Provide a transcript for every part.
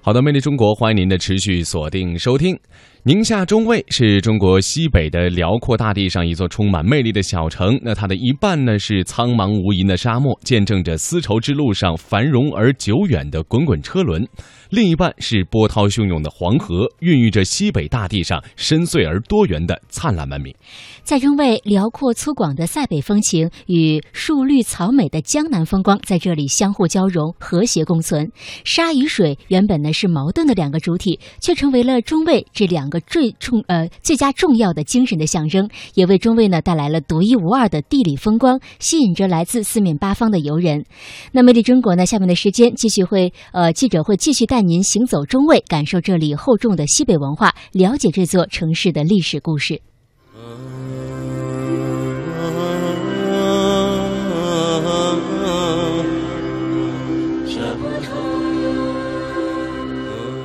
好的，魅力中国，欢迎您的持续锁定收听。宁夏中卫是中国西北的辽阔大地上一座充满魅力的小城。那它的一半呢是苍茫无垠的沙漠，见证着丝绸之路上繁荣而久远的滚滚车轮；另一半是波涛汹涌的黄河，孕育着西北大地上深邃而多元的灿烂文明。在中卫，辽阔粗犷的塞北风情与树绿草美的江南风光在这里相互交融，和谐共存。沙与水原本呢是矛盾的两个主体，却成为了中卫这两个。最重呃最佳重要的精神的象征，也为中卫呢带来了独一无二的地理风光，吸引着来自四面八方的游人。那魅力中国呢，下面的时间继续会呃记者会继续带您行走中卫，感受这里厚重的西北文化，了解这座城市的历史故事。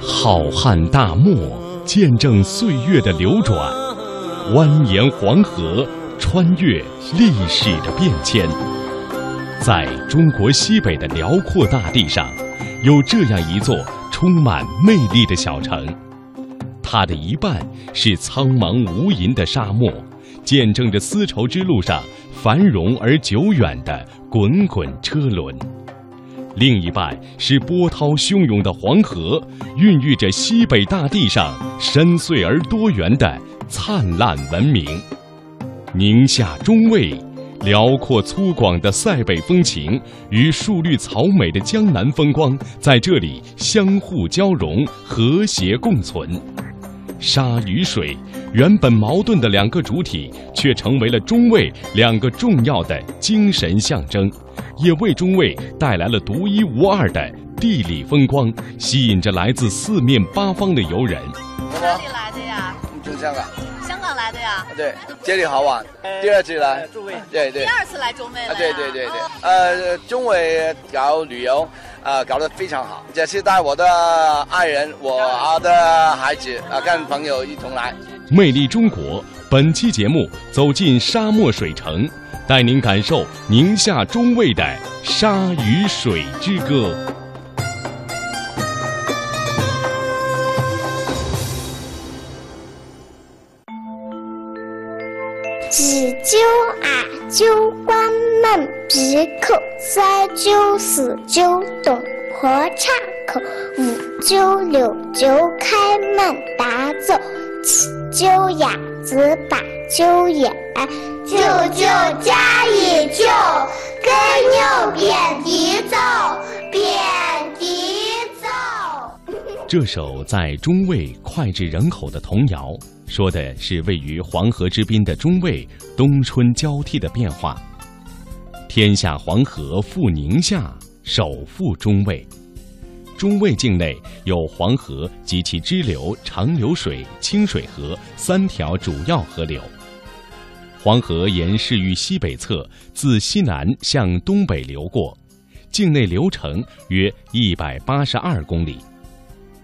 好汉大漠。见证岁月的流转，蜿蜒黄河穿越历史的变迁。在中国西北的辽阔大地上，有这样一座充满魅力的小城。它的一半是苍茫无垠的沙漠，见证着丝绸之路上繁荣而久远的滚滚车轮。另一半是波涛汹涌的黄河，孕育着西北大地上深邃而多元的灿烂文明。宁夏中卫，辽阔粗犷的塞北风情与树绿草美的江南风光在这里相互交融，和谐共存。沙与水，原本矛盾的两个主体，却成为了中卫两个重要的精神象征。也为中卫带来了独一无二的地理风光，吸引着来自四面八方的游人。从哪里来的呀？从香港。香港来的呀？对，这里好玩。第二次来。中卫。对对。第二次来中卫了。对对对对。呃，中卫搞旅游，啊，搞得非常好。这次带我的爱人、我的孩子啊，跟朋友一同来。魅力中国，本期节目走进沙漠水城。带您感受宁夏中卫的沙与水之歌。急救啊，救关门闭口；三九四九东坡岔口；五九六九开门大走；鸠雅子八九眼。九九加一九，跟牛扁笛奏，扁笛奏。这首在中卫脍炙人口的童谣，说的是位于黄河之滨的中卫冬春交替的变化。天下黄河赴宁夏，首赴中卫。中卫境内有黄河及其支流长流水、清水河三条主要河流。黄河沿市域西北侧自西南向东北流过，境内流程约一百八十二公里。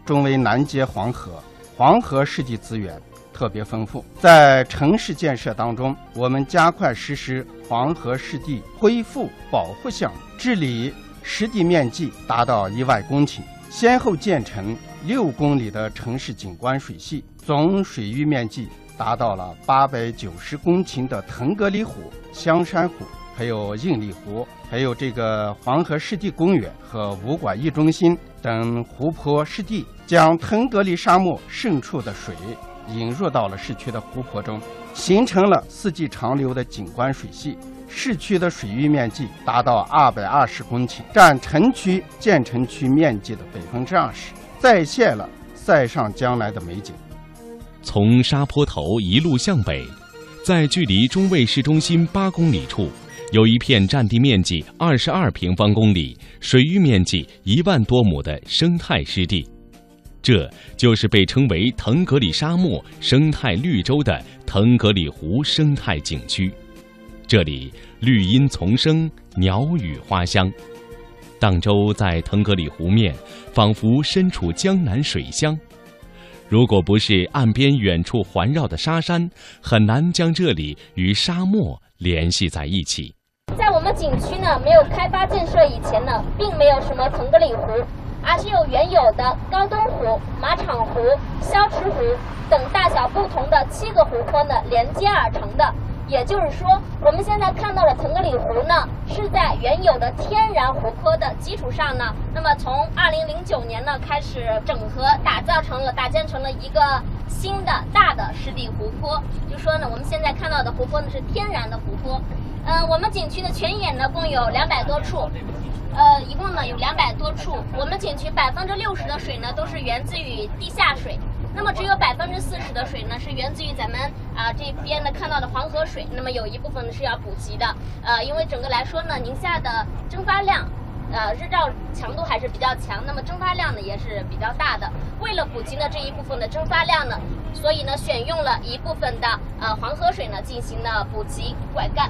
中卫南接黄河，黄河湿地资源特别丰富。在城市建设当中，我们加快实施黄河湿地恢复保护项目，治理湿地面积达到一万公顷，先后建成六公里的城市景观水系，总水域面积。达到了八百九十公顷的腾格里湖、香山湖，还有应力湖，还有这个黄河湿地公园和武馆驿中心等湖泊湿地，将腾格里沙漠渗出的水引入到了市区的湖泊中，形成了四季长流的景观水系。市区的水域面积达到二百二十公顷，占城区建成区面积的百分之二十，再现了塞上江南的美景。从沙坡头一路向北，在距离中卫市中心八公里处，有一片占地面积二十二平方公里、水域面积一万多亩的生态湿地，这就是被称为“腾格里沙漠生态绿洲”的腾格里湖生态景区。这里绿荫丛生，鸟语花香，荡舟在腾格里湖面，仿佛身处江南水乡。如果不是岸边远处环绕的沙山，很难将这里与沙漠联系在一起。在我们景区呢没有开发建设以前呢，并没有什么腾格里湖。而是由原有的高东湖、马场湖、消池湖等大小不同的七个湖泊呢连接而成的。也就是说，我们现在看到的腾格里湖呢，是在原有的天然湖泊的基础上呢，那么从二零零九年呢开始整合打造成了搭建成了一个新的大的湿地湖泊。就说呢，我们现在看到的湖泊呢是天然的湖泊。嗯，我们景区的泉眼呢共有两百多处，呃，一共呢有两百多处。我们景区百分之六十的水呢都是源自于地下水。那么只有百分之四十的水呢，是源自于咱们啊这边呢看到的黄河水。那么有一部分呢是要补给的，呃，因为整个来说呢，宁夏的蒸发量，呃，日照强度还是比较强，那么蒸发量呢也是比较大的。为了补给呢这一部分的蒸发量呢，所以呢选用了一部分的呃黄河水呢进行了补给灌溉。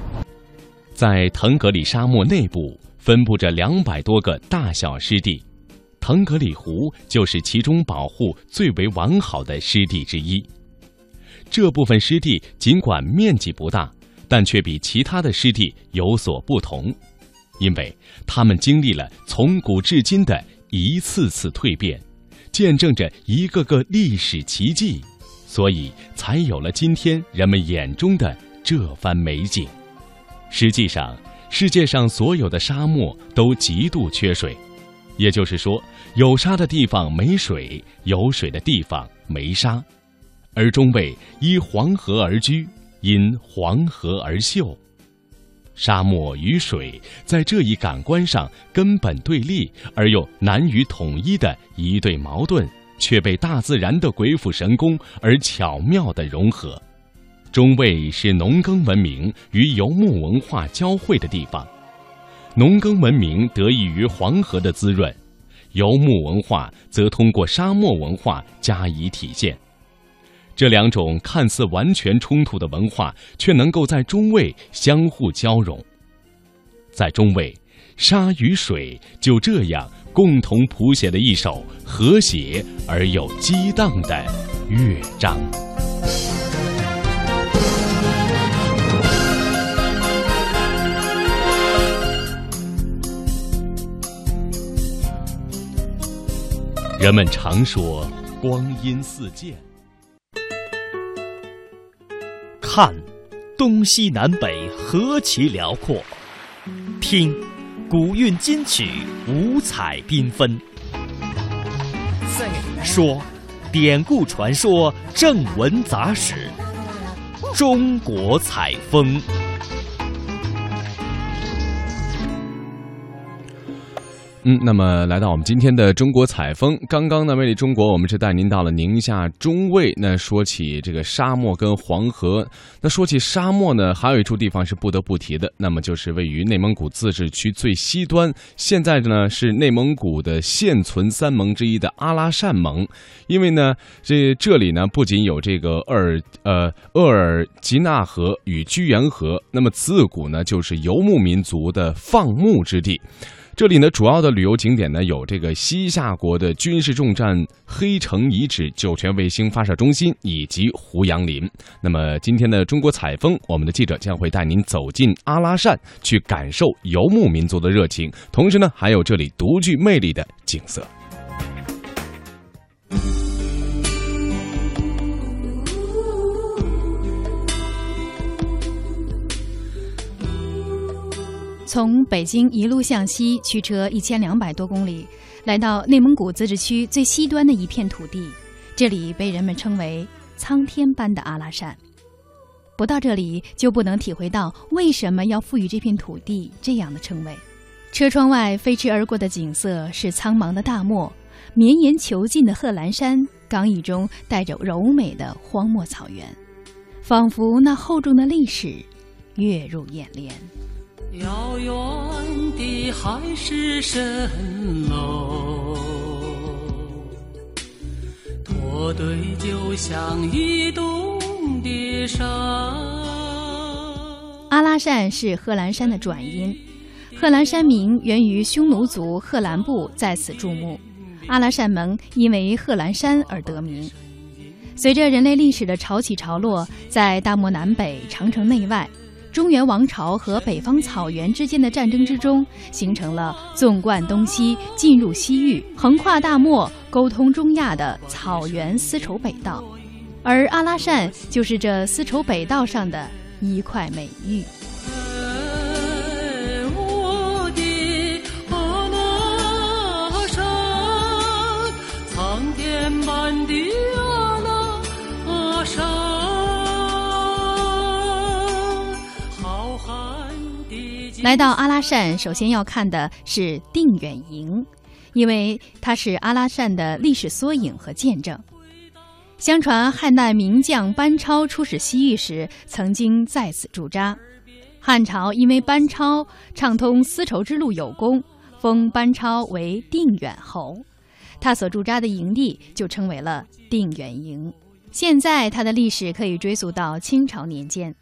在腾格里沙漠内部分布着两百多个大小湿地。腾格里湖就是其中保护最为完好的湿地之一。这部分湿地尽管面积不大，但却比其他的湿地有所不同，因为它们经历了从古至今的一次次蜕变，见证着一个个历史奇迹，所以才有了今天人们眼中的这番美景。实际上，世界上所有的沙漠都极度缺水。也就是说，有沙的地方没水，有水的地方没沙，而中卫依黄河而居，因黄河而秀。沙漠与水在这一感官上根本对立而又难于统一的一对矛盾，却被大自然的鬼斧神工而巧妙的融合。中卫是农耕文明与游牧文化交汇的地方。农耕文明得益于黄河的滋润，游牧文化则通过沙漠文化加以体现。这两种看似完全冲突的文化，却能够在中卫相互交融。在中卫，沙与水就这样共同谱写了一首和谐而又激荡的乐章。人们常说“光阴似箭”，看，东西南北何其辽阔；听，古韵今曲五彩缤纷；说，典故传说正文杂史，中国采风。嗯，那么来到我们今天的中国采风，刚刚呢，魅力中国，我们是带您到了宁夏中卫。那说起这个沙漠跟黄河，那说起沙漠呢，还有一处地方是不得不提的，那么就是位于内蒙古自治区最西端，现在呢是内蒙古的现存三盟之一的阿拉善盟。因为呢，这这里呢不仅有这个鄂尔呃鄂尔吉纳河与居延河，那么自古呢就是游牧民族的放牧之地。这里呢，主要的旅游景点呢有这个西夏国的军事重镇黑城遗址、酒泉卫星发射中心以及胡杨林。那么今天的中国采风，我们的记者将会带您走进阿拉善，去感受游牧民族的热情，同时呢，还有这里独具魅力的景色。从北京一路向西，驱车一千两百多公里，来到内蒙古自治区最西端的一片土地，这里被人们称为“苍天般的阿拉善”。不到这里，就不能体会到为什么要赋予这片土地这样的称谓。车窗外飞驰而过的景色是苍茫的大漠，绵延遒劲的贺兰山，刚毅中带着柔美的荒漠草原，仿佛那厚重的历史跃入眼帘。遥远的海市蜃楼，驼队就像移动的山。阿拉善是贺兰山的转音，贺兰山名源于匈奴族贺兰部在此筑墓，阿拉善盟因为贺兰山而得名。随着人类历史的潮起潮落，在大漠南北、长城内外。中原王朝和北方草原之间的战争之中，形成了纵贯东西、进入西域、横跨大漠、沟通中亚的草原丝绸北道，而阿拉善就是这丝绸北道上的一块美玉。来到阿拉善，首先要看的是定远营，因为它是阿拉善的历史缩影和见证。相传汉代名将班超出使西域时，曾经在此驻扎。汉朝因为班超畅通丝绸之路有功，封班超为定远侯，他所驻扎的营地就称为了定远营。现在它的历史可以追溯到清朝年间。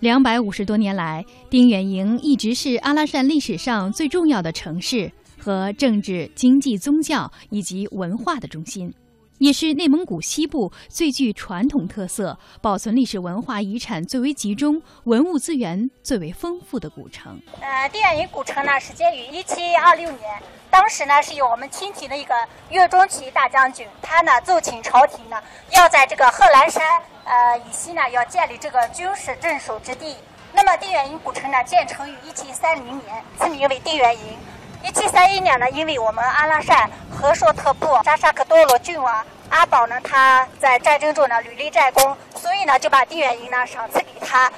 两百五十多年来，定远营一直是阿拉善历史上最重要的城市和政治、经济、宗教以及文化的中心。也是内蒙古西部最具传统特色、保存历史文化遗产最为集中、文物资源最为丰富的古城。呃，定远营古城呢，始建于一七二六年，当时呢是由我们清廷的一个岳钟琪大将军，他呢奏请朝廷呢，要在这个贺兰山呃以西呢，要建立这个军事镇守之地。那么定远营古城呢，建成于一七三零年，赐名为定远营。一七三一年呢，因为我们阿拉善和硕特部扎沙克多罗郡王阿宝呢，他在战争中呢屡立战功，所以呢就把定远营呢赏赐给他。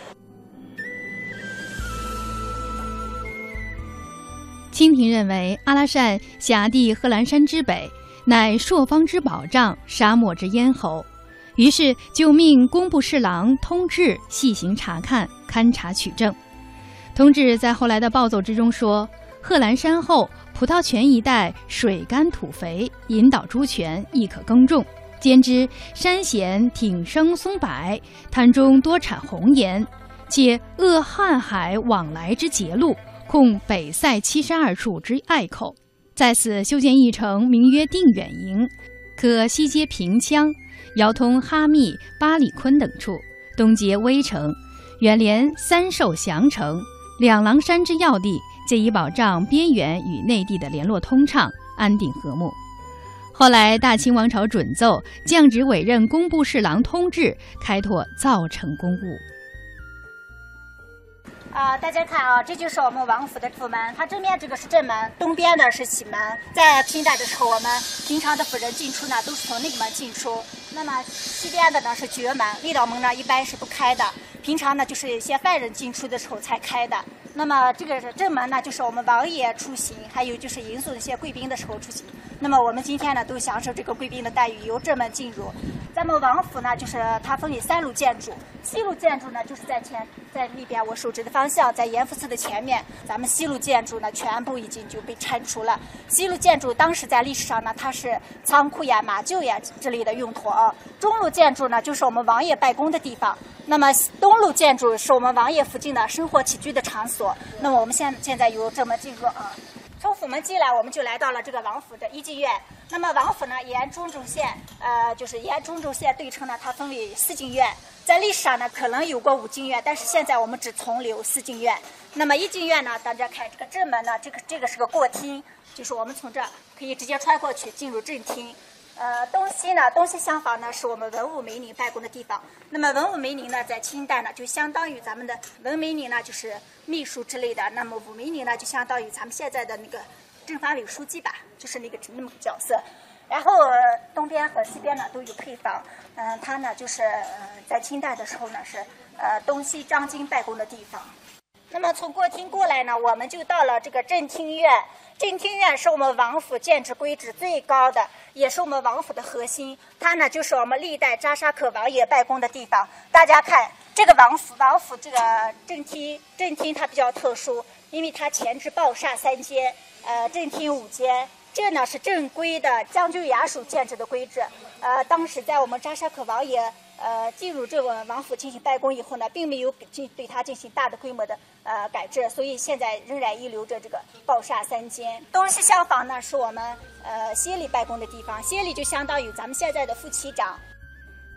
清廷认为阿拉善辖地贺兰山之北，乃朔方之保障，沙漠之咽喉，于是就命工部侍郎通志细行查看，勘察取证。通志在后来的报奏之中说。贺兰山后，葡萄泉一带水干土肥，引导猪泉亦可耕种。兼之山险挺生松柏，滩中多产红岩，且扼瀚海往来之捷路，控北塞七十二处之隘口。在此修建一城，名曰定远营，可西接平羌，遥通哈密、巴里坤等处，东接威城，远连三寿降城、两狼山之要地。借以保障边缘与内地的联络通畅、安定和睦。后来，大清王朝准奏，降旨委任工部侍郎通志开拓造城工务。啊，大家看啊，这就是我们王府的府门。它正面这个是正门，东边的是西门。在清代的时候，我们平常的府人进出呢，都是从那个门进出。那么西边的呢是绝门，立道门呢一般是不开的。平常呢就是一些犯人进出的时候才开的。那么这个是正门呢，就是我们王爷出行，还有就是迎送一些贵宾的时候出行。那么我们今天呢，都享受这个贵宾的待遇，由正门进入。咱们王府呢，就是它分为三路建筑，西路建筑呢就是在前，在那边我手指的方向，在严福寺的前面。咱们西路建筑呢，全部已经就被拆除了。西路建筑当时在历史上呢，它是仓库呀、马厩呀之类的用途啊。中路建筑呢，就是我们王爷办公的地方。那么东路建筑是我们王爷附近的生活起居的场所。那么我们现现在由正门进入啊，从府门进来，我们就来到了这个王府的一进院。那么王府呢，沿中轴线，呃，就是沿中轴线对称呢，它分为四进院。在历史上呢，可能有过五进院，但是现在我们只存留四进院。那么一进院呢，大家看这个正门呢，这个这个是个过厅，就是我们从这可以直接穿过去进入正厅。呃，东西呢，东西厢房呢，是我们文武梅林办公的地方。那么文武梅林呢，在清代呢，就相当于咱们的文梅林呢，就是秘书之类的。那么武梅林呢，就相当于咱们现在的那个政法委书记吧，就是那个那么个角色。然后东边和西边呢都有配房。嗯，它呢就是呃在清代的时候呢是呃东西张京办公的地方。那么从过厅过来呢，我们就到了这个正厅院。正厅院是我们王府建制规制最高的，也是我们王府的核心。它呢，就是我们历代扎沙克王爷办公的地方。大家看这个王府，王府这个正厅，正厅它比较特殊，因为它前置爆煞三间，呃，正厅五间。这呢是正规的将军衙署建制的规制。呃，当时在我们扎沙克王爷。呃，进入这个王府进行办公以后呢，并没有进对它进行大的规模的呃改制，所以现在仍然遗留着这个爆煞三间。东西厢房呢，是我们呃协理办公的地方，协理就相当于咱们现在的副区长。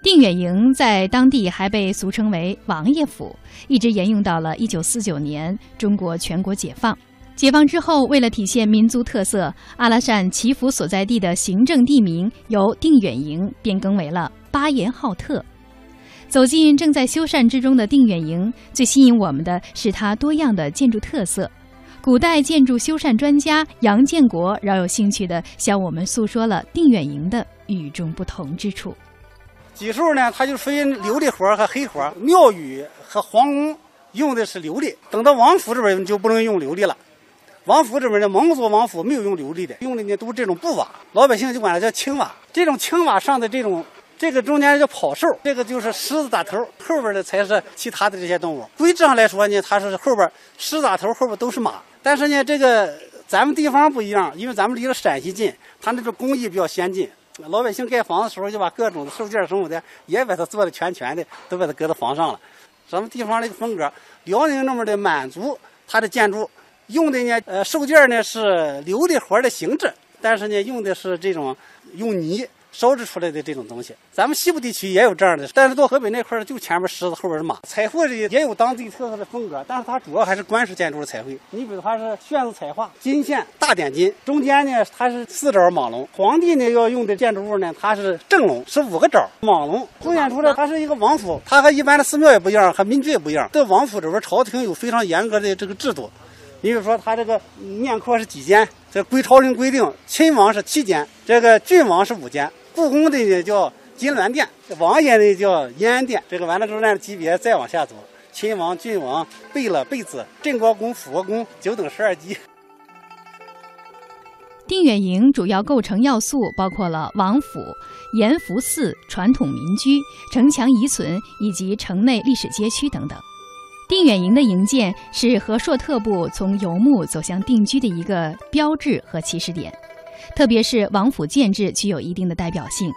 定远营在当地还被俗称为王爷府，一直沿用到了一九四九年中国全国解放。解放之后，为了体现民族特色，阿拉善祈福所在地的行政地名由定远营变更为了巴彦浩特。走进正在修缮之中的定远营，最吸引我们的是它多样的建筑特色。古代建筑修缮专家杨建国饶有兴趣地向我们诉说了定远营的与众不同之处。技术呢，它就分琉璃活和黑活。庙宇和皇宫用的是琉璃，等到王府这边就不能用琉璃了。王府这边的蒙古王府没有用琉璃的，用的呢都是这种布瓦，老百姓就管它叫青瓦。这种青瓦上的这种，这个中间叫跑兽，这个就是狮子打头，后边的才是其他的这些动物。规制上来说呢，它是后边狮子打头，后边都是马。但是呢，这个咱们地方不一样，因为咱们离了陕西近，它那个工艺比较先进。老百姓盖房子的时候，就把各种的兽件什么的也把它做的全全的，都把它搁到房上了。咱们地方的风格，辽宁那边的满族，它的建筑。用的呢，呃，兽件呢是琉璃活的形制，但是呢，用的是这种用泥烧制出来的这种东西。咱们西部地区也有这样的，但是到河北那块儿，就前面狮子，后边是马。彩绘的也有当地特色的风格，但是它主要还是官式建筑的彩绘。你比如它是炫子彩画，金线大点金，中间呢它是四爪蟒龙。皇帝呢要用的建筑物呢，它是正龙，是五个爪蟒龙，凸显出来它是一个王府。它和一般的寺庙也不一样，和民居也不一样。在王府这边，朝廷有非常严格的这个制度。你比如说，它这个面阔是几间？这归朝廷规定，亲王是七间，这个郡王是五间。故宫的呢叫金銮殿，王爷呢叫燕安殿。这个完了之后，按级别再往下走，亲王、郡王、贝勒、贝子、镇国公、辅国公，九等十二级。定远营主要构成要素包括了王府、延福寺、传统民居、城墙遗存以及城内历史街区等等。定远营的营建是和硕特部从游牧走向定居的一个标志和起始点，特别是王府建制具有一定的代表性。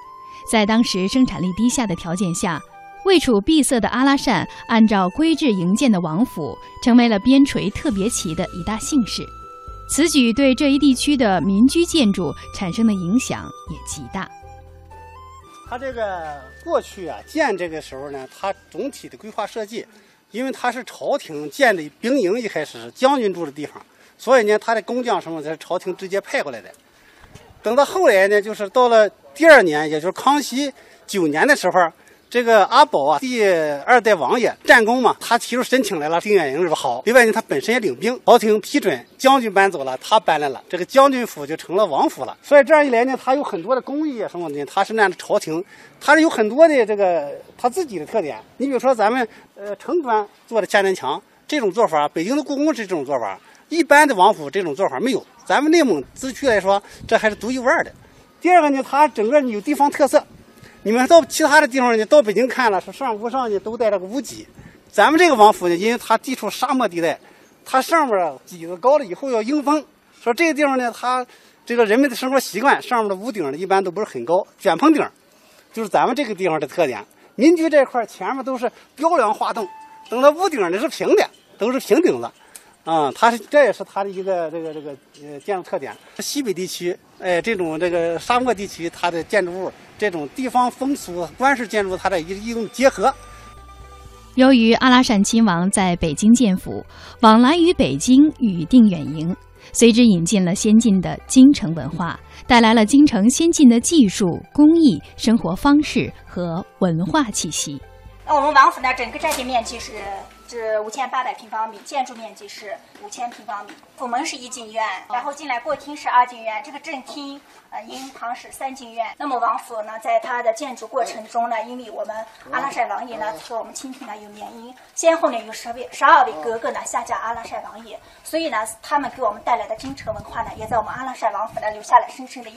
在当时生产力低下的条件下，位处闭塞的阿拉善按照规制营建的王府，成为了边陲特别旗的一大幸事。此举对这一地区的民居建筑产生的影响也极大。它这个过去啊建这个时候呢，它总体的规划设计。因为它是朝廷建的兵营，一开始是将军住的地方，所以呢，他的工匠什么在朝廷直接派过来的。等到后来呢，就是到了第二年，也就是康熙九年的时候。这个阿宝啊，第二代王爷战功嘛，他提出申请来了。定远营说好，另外呢，他本身也领兵，朝廷批准，将军搬走了，他搬来了，这个将军府就成了王府了。所以这样一来呢，他有很多的工艺啊什么的，他是按照朝廷，他是有很多的这个他自己的特点。你比如说咱们呃城砖做的千年墙这种做法，北京的故宫是这种做法，一般的王府这种做法没有。咱们内蒙自区来说，这还是独一无二的。第二个呢，它整个有地方特色。你们到其他的地方呢？到北京看了，说上屋上呢都带这个屋脊。咱们这个王府呢，因为它地处沙漠地带，它上面啊脊子高了以后要迎风。说这个地方呢，它这个人们的生活习惯，上面的屋顶呢一般都不是很高，卷棚顶，就是咱们这个地方的特点。民居这块前面都是雕梁画栋，等到屋顶呢是平的，都是平顶子。啊，它是这也是它的一个这个这个呃建筑特点。西北地区，哎，这种这个沙漠地区，它的建筑物这种地方风俗、官式建筑，它的一一种结合。由于阿拉善亲王在北京建府，往来于北京与定远营，随之引进了先进的京城文化，带来了京城先进的技术、工艺、生活方式和文化气息。那我们王府呢，整个占地面积是。是五千八百平方米，建筑面积是五千平方米。府门是一进院，然后进来过厅是二进院，这个正厅、呃银堂是三进院。那么王府呢，在它的建筑过程中呢，因为我们阿拉善王爷呢和我们清廷呢有联姻，先后呢有十位、十二位哥哥呢下嫁阿拉善王爷，所以呢，他们给我们带来的京城文化呢，也在我们阿拉善王府呢留下了深深的印